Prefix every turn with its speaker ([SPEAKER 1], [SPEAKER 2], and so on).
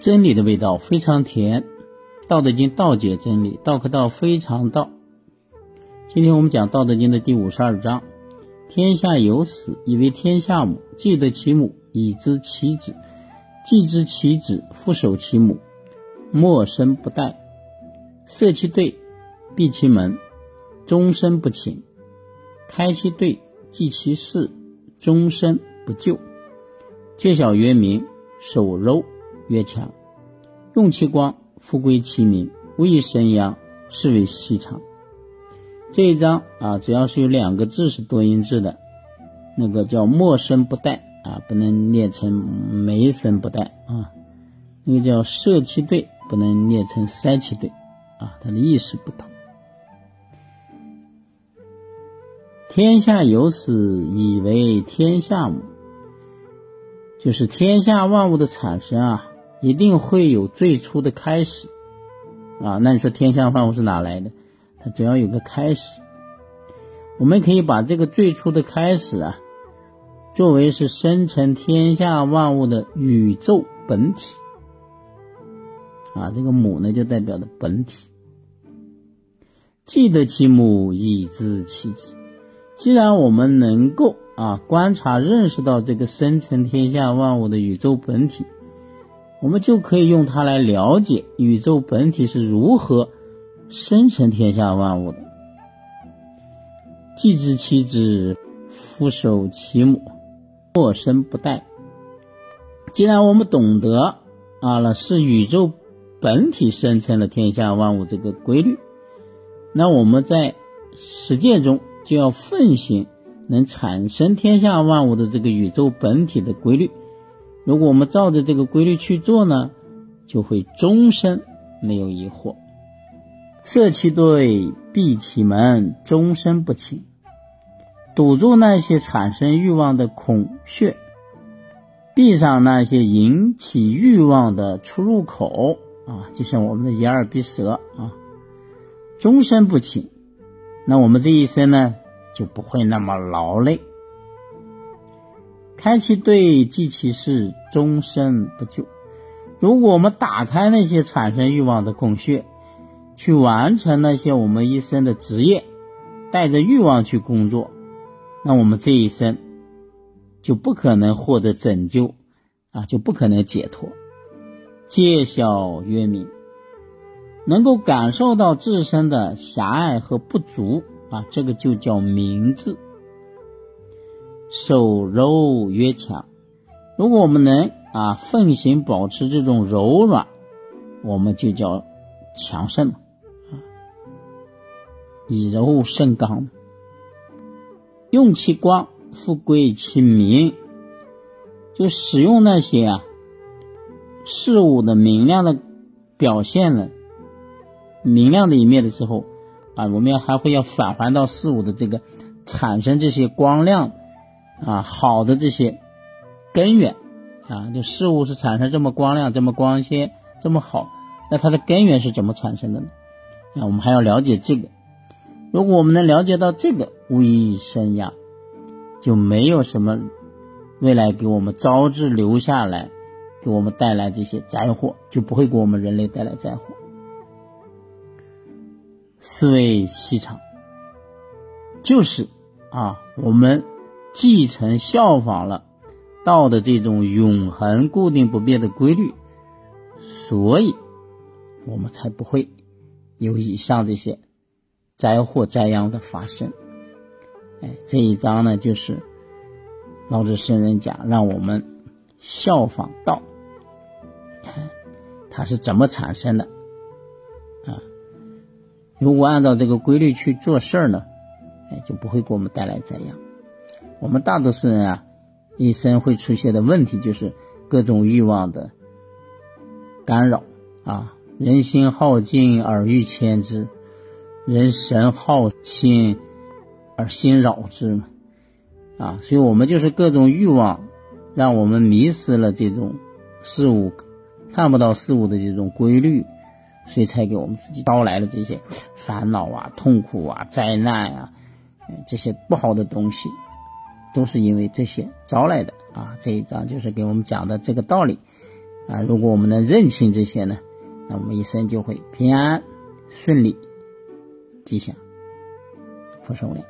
[SPEAKER 1] 真理的味道非常甜，《道德经》道解真理，道可道非常道。今天我们讲《道德经》的第五十二章：天下有死，以为天下母。既得其母，以知其子；既知其子，复守其母。莫生不殆，塞其兑，闭其门，终身不寝；开其兑，济其事，终身不救。戒小曰明，守柔曰强。用其光，复归其明。未生阳，是为细长。这一章啊，主要是有两个字是多音字的，那个叫莫生不殆啊，不能念成没生不殆啊。那个叫舍其兑。不能念成三七对，啊，它的意思不同。天下有始，以为天下母，就是天下万物的产生啊，一定会有最初的开始，啊，那你说天下万物是哪来的？它总要有个开始。我们可以把这个最初的开始啊，作为是生成天下万物的宇宙本体。啊，这个母呢，就代表的本体。既得其母，以知其子。既然我们能够啊观察、认识到这个生成天下万物的宇宙本体，我们就可以用它来了解宇宙本体是如何生成天下万物的。既知其子，复守其母，莫生不殆。既然我们懂得啊了，是宇宙。本体生成了天下万物这个规律，那我们在实践中就要奉行能产生天下万物的这个宇宙本体的规律。如果我们照着这个规律去做呢，就会终身没有疑惑。塞其兑，闭其门，终身不侵，堵住那些产生欲望的孔穴，闭上那些引起欲望的出入口。啊，就像我们的眼耳鼻舌啊，终身不侵，那我们这一生呢就不会那么劳累。开其兑，济其事，终身不救。如果我们打开那些产生欲望的孔穴，去完成那些我们一生的职业，带着欲望去工作，那我们这一生就不可能获得拯救啊，就不可能解脱。戒小曰明，能够感受到自身的狭隘和不足啊，这个就叫明智。手柔曰强，如果我们能啊奉行保持这种柔软，我们就叫强盛啊，以柔胜刚。用其光，复归其明，就使用那些啊。事物的明亮的表现了明亮的一面的时候，啊，我们要还会要返还到事物的这个产生这些光亮啊好的这些根源啊，就事物是产生这么光亮、这么光鲜、这么好，那它的根源是怎么产生的呢？啊，我们还要了解这个。如果我们能了解到这个，无一生呀，就没有什么未来给我们招致留下来。给我们带来这些灾祸，就不会给我们人类带来灾祸。思维细长，就是啊，我们继承效仿了道的这种永恒固定不变的规律，所以我们才不会有以上这些灾祸灾殃的发生。哎，这一章呢，就是老子圣人讲，让我们。效仿道，它是怎么产生的？啊，如果按照这个规律去做事儿呢，哎，就不会给我们带来灾殃。我们大多数人啊，一生会出现的问题就是各种欲望的干扰啊，人心耗尽而欲牵之，人神耗心而心扰之嘛，啊，所以我们就是各种欲望。让我们迷失了这种事物，看不到事物的这种规律，所以才给我们自己招来了这些烦恼啊、痛苦啊、灾难啊，这些不好的东西，都是因为这些招来的啊。这一章就是给我们讲的这个道理啊，如果我们能认清这些呢，那我们一生就会平安、顺利、吉祥、福寿无量。